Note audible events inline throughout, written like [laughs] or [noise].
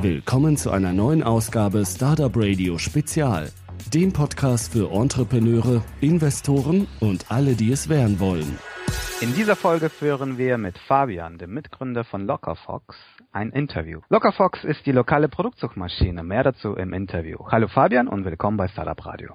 Willkommen zu einer neuen Ausgabe Startup Radio Spezial, dem Podcast für Entrepreneure, Investoren und alle, die es werden wollen. In dieser Folge führen wir mit Fabian, dem Mitgründer von Lockerfox, ein Interview. Lockerfox ist die lokale Produktsuchmaschine. Mehr dazu im Interview. Hallo Fabian und willkommen bei Startup Radio.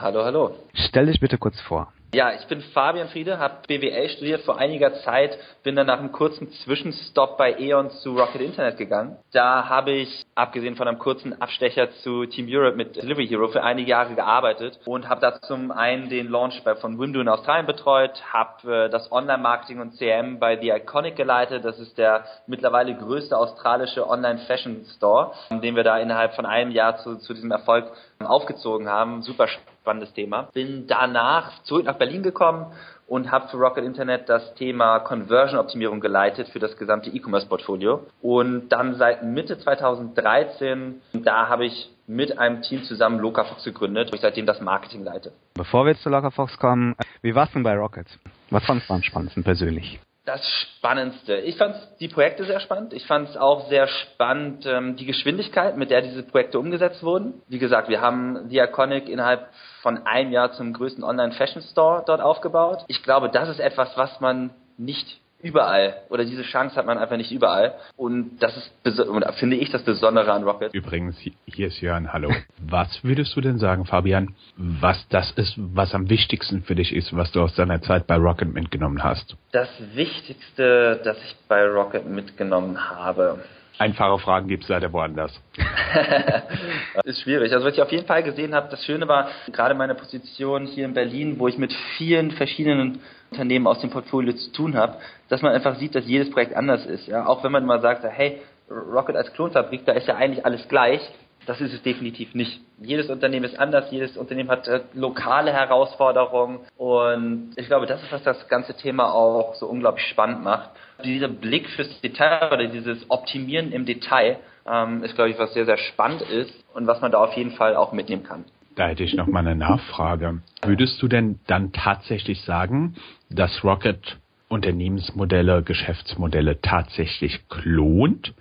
Hallo, hallo. Stell dich bitte kurz vor. Ja, ich bin Fabian Friede, habe BWL studiert vor einiger Zeit, bin dann nach einem kurzen Zwischenstopp bei E.ON zu Rocket Internet gegangen. Da habe ich, abgesehen von einem kurzen Abstecher zu Team Europe mit Delivery Hero, für einige Jahre gearbeitet und habe da zum einen den Launch von Wimdu in Australien betreut, habe äh, das Online-Marketing und CM bei The Iconic geleitet. Das ist der mittlerweile größte australische Online-Fashion-Store, den wir da innerhalb von einem Jahr zu, zu diesem Erfolg aufgezogen haben. Super spannendes Thema. Bin danach zurück nach Berlin gekommen und habe für Rocket Internet das Thema Conversion-Optimierung geleitet für das gesamte E-Commerce-Portfolio. Und dann seit Mitte 2013, da habe ich mit einem Team zusammen Locafox gegründet, wo ich seitdem das Marketing leite. Bevor wir zu Locafox kommen, wie war's denn bei Rocket? Was fandest du am spannendsten persönlich? Das Spannendste. Ich fand die Projekte sehr spannend. Ich fand es auch sehr spannend, ähm, die Geschwindigkeit, mit der diese Projekte umgesetzt wurden. Wie gesagt, wir haben Diaconic innerhalb von einem Jahr zum größten Online-Fashion-Store dort aufgebaut. Ich glaube, das ist etwas, was man nicht überall oder diese Chance hat man einfach nicht überall und das ist finde ich das Besondere an Rocket. Übrigens hier ist Jörn, hallo. [laughs] Was würdest du denn sagen, Fabian, was das ist, was am wichtigsten für dich ist, was du aus deiner Zeit bei Rocket mitgenommen hast? Das wichtigste, das ich bei Rocket mitgenommen habe, Einfache Fragen gibt es leider woanders. [laughs] ist schwierig. Also was ich auf jeden Fall gesehen habe, das Schöne war gerade meine Position hier in Berlin, wo ich mit vielen verschiedenen Unternehmen aus dem Portfolio zu tun habe, dass man einfach sieht, dass jedes Projekt anders ist. Ja? Auch wenn man mal sagt, hey, Rocket als Klonfabrik, da ist ja eigentlich alles gleich. Das ist es definitiv nicht. Jedes Unternehmen ist anders, jedes Unternehmen hat äh, lokale Herausforderungen und ich glaube, das ist, was das ganze Thema auch so unglaublich spannend macht. Dieser Blick fürs Detail oder dieses Optimieren im Detail ähm, ist, glaube ich, was sehr, sehr spannend ist und was man da auf jeden Fall auch mitnehmen kann. Da hätte ich noch mal eine Nachfrage. Würdest du denn dann tatsächlich sagen, dass Rocket Unternehmensmodelle, Geschäftsmodelle tatsächlich klont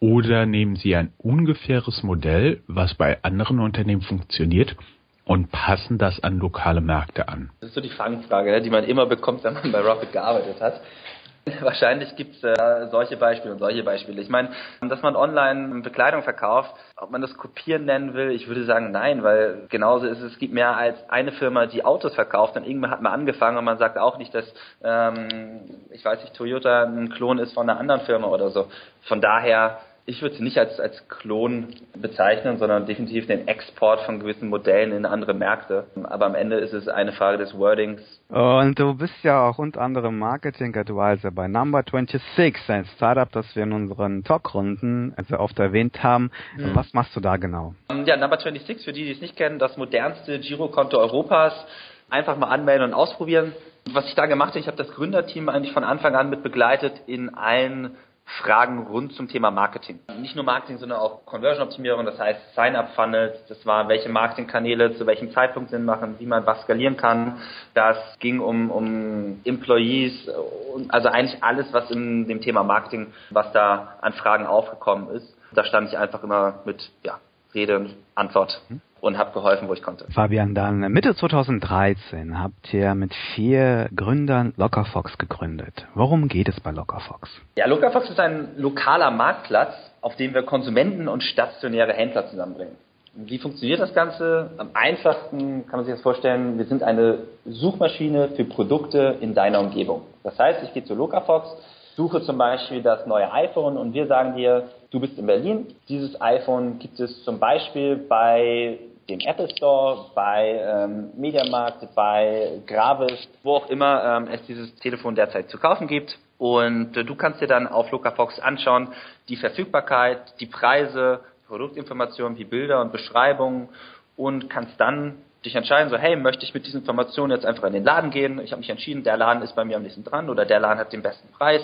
oder nehmen Sie ein ungefähres Modell, was bei anderen Unternehmen funktioniert, und passen das an lokale Märkte an? Das ist so die Fangfrage, die man immer bekommt, wenn man bei Rocket gearbeitet hat. [laughs] Wahrscheinlich gibt es äh, solche Beispiele und solche Beispiele. Ich meine, dass man online Bekleidung verkauft, ob man das Kopieren nennen will, ich würde sagen nein, weil genauso ist es, es gibt mehr als eine Firma, die Autos verkauft und irgendwann hat man angefangen und man sagt auch nicht, dass, ähm, ich weiß nicht, Toyota ein Klon ist von einer anderen Firma oder so. Von daher ich würde sie nicht als, als Klon bezeichnen, sondern definitiv den Export von gewissen Modellen in andere Märkte. Aber am Ende ist es eine Frage des Wordings. Und du bist ja auch unter anderem Marketing-Advisor bei Number 26, ein Startup, das wir in unseren Talkrunden also oft erwähnt haben. Mhm. Was machst du da genau? Ja, Number 26, für die, die es nicht kennen, das modernste Girokonto Europas. Einfach mal anmelden und ausprobieren. Was ich da gemacht habe, ich habe das Gründerteam eigentlich von Anfang an mit begleitet in allen Fragen rund zum Thema Marketing. Nicht nur Marketing, sondern auch Conversion-Optimierung, das heißt Sign-up-Funnels, das war, welche Marketingkanäle zu welchem Zeitpunkt Sinn machen, wie man was skalieren kann. Das ging um, um Employees, also eigentlich alles, was in dem Thema Marketing, was da an Fragen aufgekommen ist. Da stand ich einfach immer mit ja, Rede und Antwort. Mhm und habe geholfen, wo ich konnte. Fabian, dann Mitte 2013 habt ihr mit vier Gründern Lockerfox gegründet. Worum geht es bei Lockerfox? Ja, Lockerfox ist ein lokaler Marktplatz, auf dem wir Konsumenten und stationäre Händler zusammenbringen. Wie funktioniert das Ganze? Am einfachsten kann man sich das vorstellen, wir sind eine Suchmaschine für Produkte in deiner Umgebung. Das heißt, ich gehe zu Locafox, suche zum Beispiel das neue iPhone und wir sagen dir, du bist in Berlin, dieses iPhone gibt es zum Beispiel bei dem Apple Store, bei ähm, Mediamarkt, bei Gravis, wo auch immer ähm, es dieses Telefon derzeit zu kaufen gibt. Und äh, du kannst dir dann auf Locafox anschauen, die Verfügbarkeit, die Preise, Produktinformationen wie Bilder und Beschreibungen und kannst dann dich entscheiden, so hey, möchte ich mit diesen Informationen jetzt einfach in den Laden gehen? Ich habe mich entschieden, der Laden ist bei mir am nächsten dran oder der Laden hat den besten Preis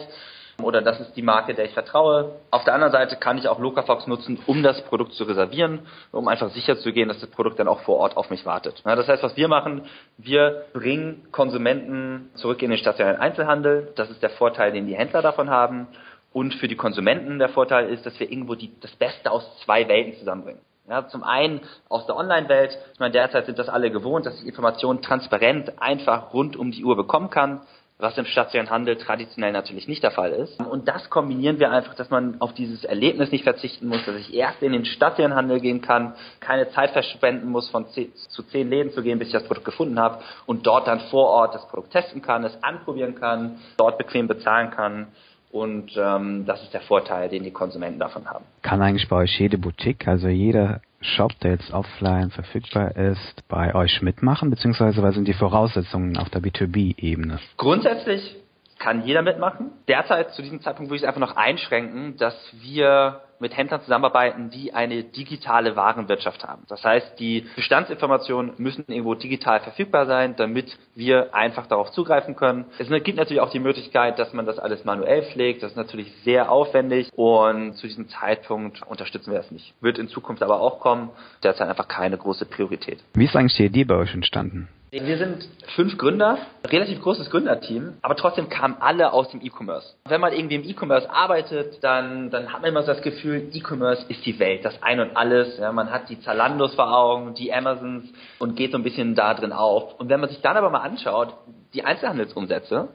oder das ist die Marke, der ich vertraue. Auf der anderen Seite kann ich auch Locafox nutzen, um das Produkt zu reservieren, um einfach sicher zu gehen, dass das Produkt dann auch vor Ort auf mich wartet. das heißt, was wir machen, wir bringen Konsumenten zurück in den stationären Einzelhandel. Das ist der Vorteil, den die Händler davon haben. Und für die Konsumenten der Vorteil ist, dass wir irgendwo die, das Beste aus zwei Welten zusammenbringen. Ja, zum einen aus der Online-Welt. Ich meine, derzeit sind das alle gewohnt, dass ich Informationen transparent einfach rund um die Uhr bekommen kann was im stationären Handel traditionell natürlich nicht der Fall ist. Und das kombinieren wir einfach, dass man auf dieses Erlebnis nicht verzichten muss, dass ich erst in den stationären Handel gehen kann, keine Zeit verschwenden muss, von zehn, zu zehn Läden zu gehen, bis ich das Produkt gefunden habe und dort dann vor Ort das Produkt testen kann, es anprobieren kann, dort bequem bezahlen kann und ähm, das ist der Vorteil, den die Konsumenten davon haben. Kann eigentlich bei euch jede Boutique, also jeder Shop, der jetzt offline verfügbar ist, bei euch mitmachen, beziehungsweise was sind die Voraussetzungen auf der B2B-Ebene? Grundsätzlich kann jeder mitmachen. Derzeit zu diesem Zeitpunkt würde ich es einfach noch einschränken, dass wir mit Händlern zusammenarbeiten, die eine digitale Warenwirtschaft haben. Das heißt, die Bestandsinformationen müssen irgendwo digital verfügbar sein, damit wir einfach darauf zugreifen können. Es gibt natürlich auch die Möglichkeit, dass man das alles manuell pflegt. Das ist natürlich sehr aufwendig und zu diesem Zeitpunkt unterstützen wir das nicht. Wird in Zukunft aber auch kommen. Derzeit einfach keine große Priorität. Wie ist eigentlich die Idee bei euch entstanden? Wir sind fünf Gründer, relativ großes Gründerteam, aber trotzdem kamen alle aus dem E-Commerce. Wenn man irgendwie im E-Commerce arbeitet, dann, dann hat man immer so das Gefühl, E-Commerce ist die Welt, das Ein und Alles. Ja, man hat die Zalandos vor Augen, die Amazons und geht so ein bisschen da drin auf. Und wenn man sich dann aber mal anschaut, die Einzelhandelsumsätze,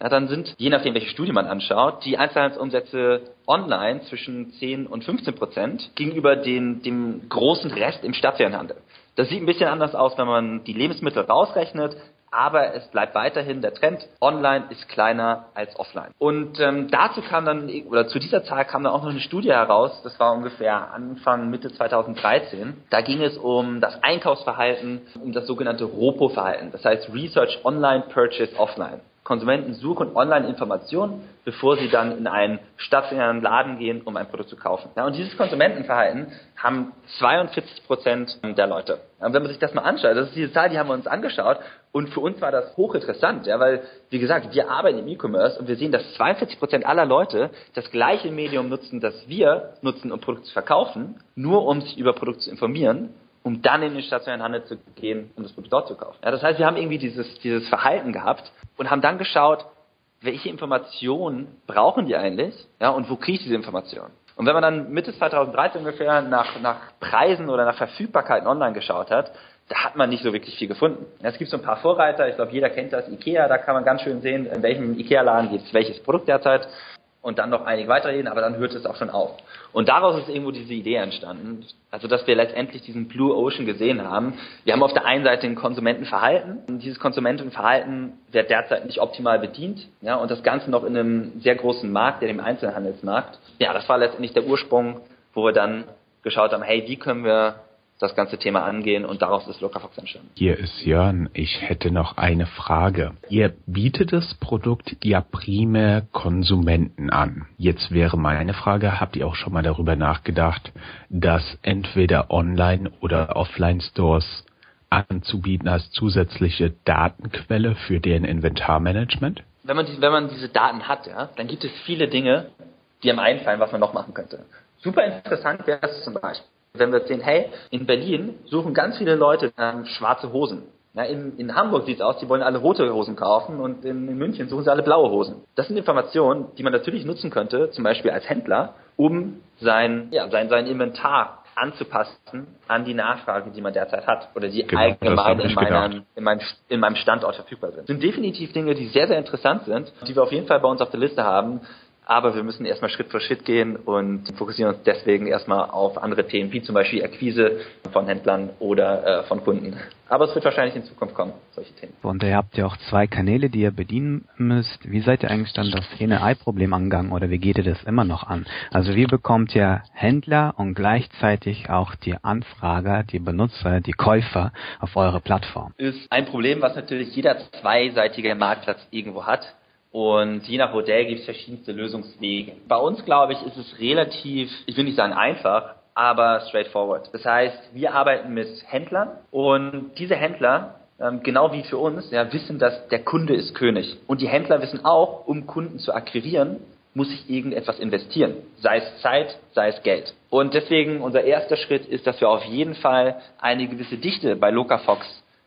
ja, dann sind, je nachdem, welche Studie man anschaut, die Einzelhandelsumsätze online zwischen 10 und 15 Prozent gegenüber den, dem großen Rest im stationären. Das sieht ein bisschen anders aus, wenn man die Lebensmittel rausrechnet, aber es bleibt weiterhin der Trend, online ist kleiner als offline. Und ähm, dazu kam dann, oder zu dieser Zahl kam dann auch noch eine Studie heraus, das war ungefähr Anfang, Mitte 2013. Da ging es um das Einkaufsverhalten, um das sogenannte ROPO-Verhalten, das heißt Research Online, Purchase Offline. Konsumenten suchen online Informationen, bevor sie dann in einen stationären Laden gehen, um ein Produkt zu kaufen. Ja, und dieses Konsumentenverhalten haben 42 Prozent der Leute. Und wenn man sich das mal anschaut, das ist diese Zahl, die haben wir uns angeschaut und für uns war das hochinteressant, ja, weil, wie gesagt, wir arbeiten im E-Commerce und wir sehen, dass 42 Prozent aller Leute das gleiche Medium nutzen, das wir nutzen, um Produkte zu verkaufen, nur um sich über Produkte zu informieren um dann in den stationären Handel zu gehen, um das Produkt dort zu kaufen. Ja, das heißt, wir haben irgendwie dieses, dieses Verhalten gehabt und haben dann geschaut, welche Informationen brauchen die eigentlich, ja, und wo kriege ich diese Informationen? Und wenn man dann Mitte 2013 ungefähr nach, nach Preisen oder nach Verfügbarkeiten online geschaut hat, da hat man nicht so wirklich viel gefunden. Es gibt so ein paar Vorreiter, ich glaube, jeder kennt das, Ikea, da kann man ganz schön sehen, in welchem Ikea-Laden gibt es welches Produkt derzeit und dann noch einige weitere Ideen, aber dann hört es auch schon auf. Und daraus ist irgendwo diese Idee entstanden, also dass wir letztendlich diesen Blue Ocean gesehen haben. Wir haben auf der einen Seite ein Konsumentenverhalten und dieses Konsumentenverhalten wird derzeit nicht optimal bedient, ja, und das Ganze noch in einem sehr großen Markt, der dem Einzelhandelsmarkt. Ja, das war letztendlich der Ursprung, wo wir dann geschaut haben, hey, wie können wir das ganze Thema angehen und daraus ist Lockerfox entstanden. Hier ist Jörn. Ich hätte noch eine Frage. Ihr bietet das Produkt ja primär Konsumenten an. Jetzt wäre meine Frage, habt ihr auch schon mal darüber nachgedacht, dass entweder Online- oder Offline-Stores anzubieten als zusätzliche Datenquelle für deren Inventarmanagement? Wenn man, die, wenn man diese Daten hat, ja, dann gibt es viele Dinge, die einem einfallen, was man noch machen könnte. Super interessant wäre es zum Beispiel wenn wir sehen, hey, in Berlin suchen ganz viele Leute ähm, schwarze Hosen. Ja, in, in Hamburg sieht es aus, die wollen alle rote Hosen kaufen und in, in, München suchen sie alle blaue Hosen. Das sind Informationen, die man natürlich nutzen könnte, zum Beispiel als Händler, um sein, ja, sein, sein Inventar anzupassen an die Nachfrage, die man derzeit hat oder die genau, allgemein in, meinem, in, meinem, in meinem Standort verfügbar sind. Das sind definitiv Dinge, die sehr, sehr interessant sind, die wir auf jeden Fall bei uns auf der Liste haben, aber wir müssen erstmal Schritt für Schritt gehen und fokussieren uns deswegen erstmal auf andere Themen, wie zum Beispiel Akquise von Händlern oder äh, von Kunden. Aber es wird wahrscheinlich in Zukunft kommen, solche Themen. Und ihr habt ja auch zwei Kanäle, die ihr bedienen müsst. Wie seid ihr eigentlich dann das Henne-Ei-Problem angegangen oder wie geht ihr das immer noch an? Also wie bekommt ihr Händler und gleichzeitig auch die Anfrager, die Benutzer, die Käufer auf eure Plattform? Ist ein Problem, was natürlich jeder zweiseitige Marktplatz irgendwo hat. Und je nach Modell gibt es verschiedenste Lösungswege. Bei uns, glaube ich, ist es relativ, ich will nicht sagen einfach, aber straightforward. Das heißt, wir arbeiten mit Händlern und diese Händler, ähm, genau wie für uns, ja, wissen, dass der Kunde ist König. Und die Händler wissen auch, um Kunden zu akquirieren, muss ich irgendetwas investieren. Sei es Zeit, sei es Geld. Und deswegen unser erster Schritt ist, dass wir auf jeden Fall eine gewisse Dichte bei Locafox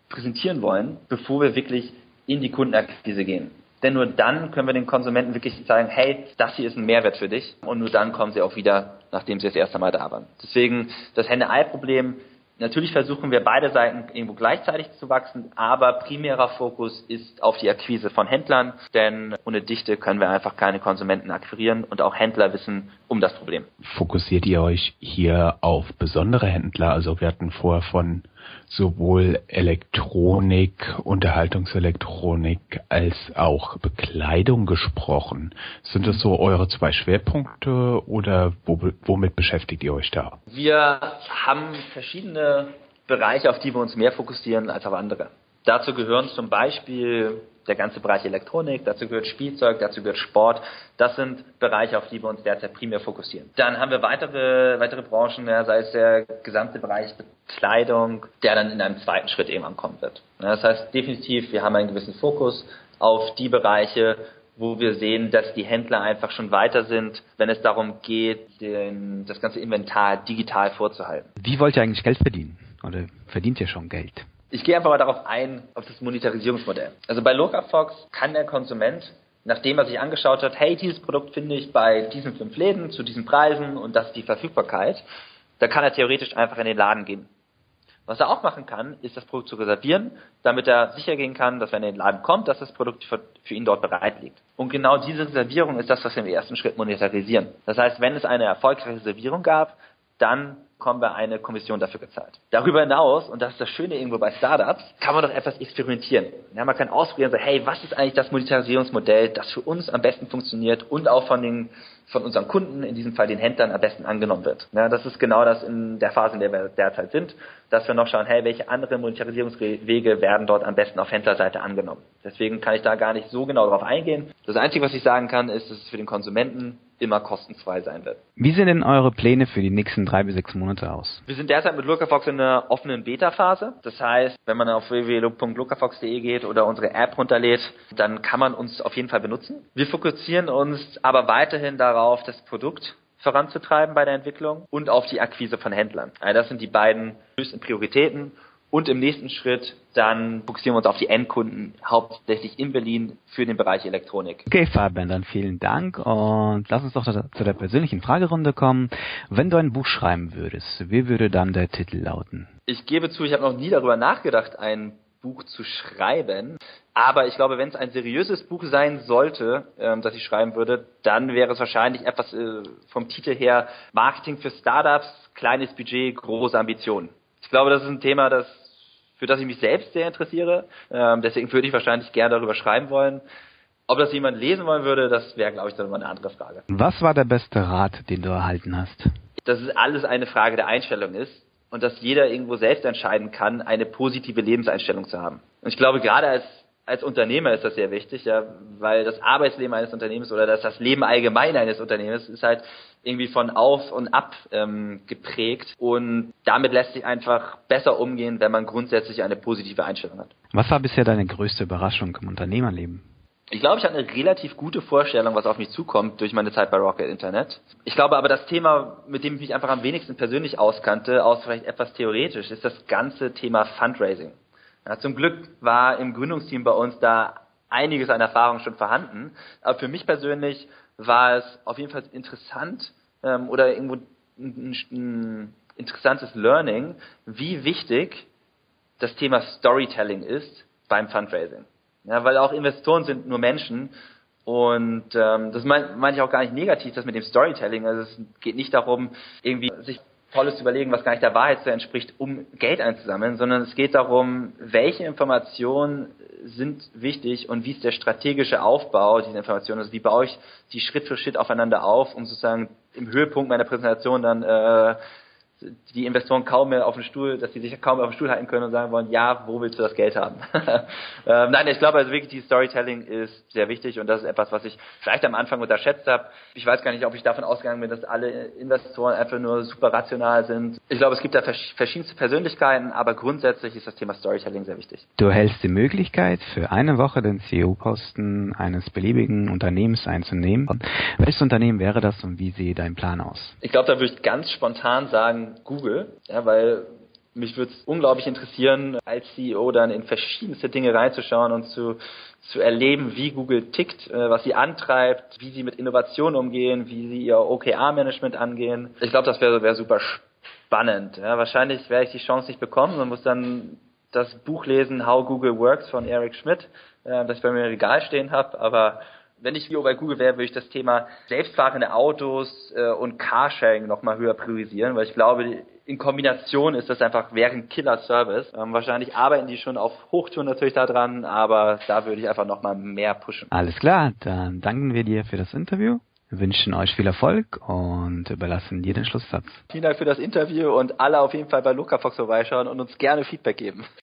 präsentieren wollen, bevor wir wirklich in die Kundenakquise gehen. Denn nur dann können wir den Konsumenten wirklich sagen, hey, das hier ist ein Mehrwert für dich. Und nur dann kommen sie auch wieder, nachdem sie das erste Mal da waren. Deswegen das Henne-Ei-Problem Natürlich versuchen wir beide Seiten irgendwo gleichzeitig zu wachsen, aber primärer Fokus ist auf die Akquise von Händlern, denn ohne Dichte können wir einfach keine Konsumenten akquirieren und auch Händler wissen um das Problem. Fokussiert ihr euch hier auf besondere Händler? Also wir hatten vorher von sowohl Elektronik, Unterhaltungselektronik als auch Bekleidung gesprochen. Sind das so eure zwei Schwerpunkte oder womit beschäftigt ihr euch da? Wir haben verschiedene Bereiche, auf die wir uns mehr fokussieren als auf andere. Dazu gehören zum Beispiel der ganze Bereich Elektronik, dazu gehört Spielzeug, dazu gehört Sport. Das sind Bereiche, auf die wir uns derzeit primär fokussieren. Dann haben wir weitere, weitere Branchen, ja, sei es der gesamte Bereich Kleidung, der dann in einem zweiten Schritt irgendwann kommen wird. Ja, das heißt definitiv, wir haben einen gewissen Fokus auf die Bereiche, wo wir sehen, dass die Händler einfach schon weiter sind, wenn es darum geht, den, das ganze Inventar digital vorzuhalten. Wie wollt ihr eigentlich Geld verdienen? Oder verdient ihr schon Geld? Ich gehe einfach mal darauf ein, auf das Monetarisierungsmodell. Also bei Locafox kann der Konsument, nachdem er sich angeschaut hat, hey, dieses Produkt finde ich bei diesen fünf Läden zu diesen Preisen und das ist die Verfügbarkeit, da kann er theoretisch einfach in den Laden gehen. Was er auch machen kann, ist das Produkt zu reservieren, damit er sicher gehen kann, dass wenn er in den Laden kommt, dass das Produkt für, für, ihn dort bereit liegt. Und genau diese Reservierung ist das, was wir im ersten Schritt monetarisieren. Das heißt, wenn es eine erfolgreiche Reservierung gab, dann bekommen wir eine Kommission dafür gezahlt. Darüber hinaus, und das ist das Schöne irgendwo bei Startups, kann man doch etwas experimentieren. Ja, man kann ausprobieren, so, hey, was ist eigentlich das Monetarisierungsmodell, das für uns am besten funktioniert und auch von den von unseren Kunden, in diesem Fall den Händlern, am besten angenommen wird. Ja, das ist genau das in der Phase, in der wir derzeit sind, dass wir noch schauen, hey, welche anderen Monetarisierungswege werden dort am besten auf Händlerseite angenommen. Deswegen kann ich da gar nicht so genau darauf eingehen. Das Einzige, was ich sagen kann, ist, dass es für den Konsumenten immer kostenfrei sein wird. Wie sehen denn eure Pläne für die nächsten drei bis sechs Monate aus? Wir sind derzeit mit Lookerfox in einer offenen Beta-Phase. Das heißt, wenn man auf www.lookerfox.de geht oder unsere App runterlädt, dann kann man uns auf jeden Fall benutzen. Wir fokussieren uns aber weiterhin darauf, das Produkt voranzutreiben bei der Entwicklung und auf die Akquise von Händlern. Also das sind die beiden höchsten Prioritäten und im nächsten Schritt dann fokussieren wir uns auf die Endkunden, hauptsächlich in Berlin für den Bereich Elektronik. Okay, Fabian, dann vielen Dank und lass uns doch zu der persönlichen Fragerunde kommen. Wenn du ein Buch schreiben würdest, wie würde dann der Titel lauten? Ich gebe zu, ich habe noch nie darüber nachgedacht, ein Buch zu schreiben. Aber ich glaube, wenn es ein seriöses Buch sein sollte, ähm, das ich schreiben würde, dann wäre es wahrscheinlich etwas äh, vom Titel her Marketing für Startups, kleines Budget, große Ambitionen. Ich glaube, das ist ein Thema, das für das ich mich selbst sehr interessiere. Ähm, deswegen würde ich wahrscheinlich gerne darüber schreiben wollen. Ob das jemand lesen wollen würde, das wäre, glaube ich, dann mal eine andere Frage. Was war der beste Rat, den du erhalten hast? Dass es alles eine Frage der Einstellung ist und dass jeder irgendwo selbst entscheiden kann, eine positive Lebenseinstellung zu haben. Und ich glaube, gerade als als Unternehmer ist das sehr wichtig, ja, weil das Arbeitsleben eines Unternehmens oder das, das Leben allgemein eines Unternehmens ist halt irgendwie von auf und ab ähm, geprägt und damit lässt sich einfach besser umgehen, wenn man grundsätzlich eine positive Einstellung hat. Was war bisher deine größte Überraschung im Unternehmerleben? Ich glaube, ich hatte eine relativ gute Vorstellung, was auf mich zukommt durch meine Zeit bei Rocket Internet. Ich glaube aber, das Thema, mit dem ich mich einfach am wenigsten persönlich auskannte, aus vielleicht etwas theoretisch, ist das ganze Thema Fundraising. Ja, zum Glück war im Gründungsteam bei uns da einiges an Erfahrung schon vorhanden. Aber für mich persönlich war es auf jeden Fall interessant ähm, oder irgendwo ein, ein interessantes Learning, wie wichtig das Thema Storytelling ist beim Fundraising. Ja, weil auch Investoren sind nur Menschen und ähm, das meine mein ich auch gar nicht negativ, das mit dem Storytelling. Also es geht nicht darum, irgendwie sich Tolles überlegen, was gar nicht der Wahrheit so entspricht, um Geld einzusammeln, sondern es geht darum, welche Informationen sind wichtig und wie ist der strategische Aufbau dieser Informationen, also wie baue ich die Schritt für Schritt aufeinander auf, um sozusagen im Höhepunkt meiner Präsentation dann äh, die Investoren kaum mehr auf den Stuhl, dass sie sich kaum mehr auf den Stuhl halten können und sagen wollen, ja, wo willst du das Geld haben? [laughs] ähm, nein, ich glaube also wirklich, die Storytelling ist sehr wichtig und das ist etwas, was ich vielleicht am Anfang unterschätzt habe. Ich weiß gar nicht, ob ich davon ausgegangen bin, dass alle Investoren einfach nur super rational sind. Ich glaube, es gibt da verschiedenste Persönlichkeiten, aber grundsätzlich ist das Thema Storytelling sehr wichtig. Du hältst die Möglichkeit, für eine Woche den CEO-Posten eines beliebigen Unternehmens einzunehmen. Welches Unternehmen wäre das und wie sieht dein Plan aus? Ich glaube, da würde ich ganz spontan sagen, Google, ja, weil Mich würde es unglaublich interessieren, als CEO dann in verschiedenste Dinge reinzuschauen und zu, zu erleben, wie Google tickt, äh, was sie antreibt, wie sie mit Innovation umgehen, wie sie ihr OKR-Management angehen. Ich glaube, das wäre wär super spannend. Ja, wahrscheinlich werde ich die Chance nicht bekommen und muss dann das Buch lesen, How Google Works von Eric Schmidt, äh, das ich bei mir im Regal stehen habe, aber wenn ich CEO bei Google wäre, würde ich das Thema selbstfahrende Autos äh, und Carsharing nochmal höher priorisieren, weil ich glaube, in Kombination ist das einfach wäre ein Killer-Service. Ähm, wahrscheinlich arbeiten die schon auf Hochtouren natürlich daran, aber da würde ich einfach nochmal mehr pushen. Alles klar, dann danken wir dir für das Interview. Wünschen euch viel Erfolg und überlassen dir den Schlusssatz. Vielen Dank für das Interview und alle auf jeden Fall bei Lucafox vorbeischauen und uns gerne Feedback geben.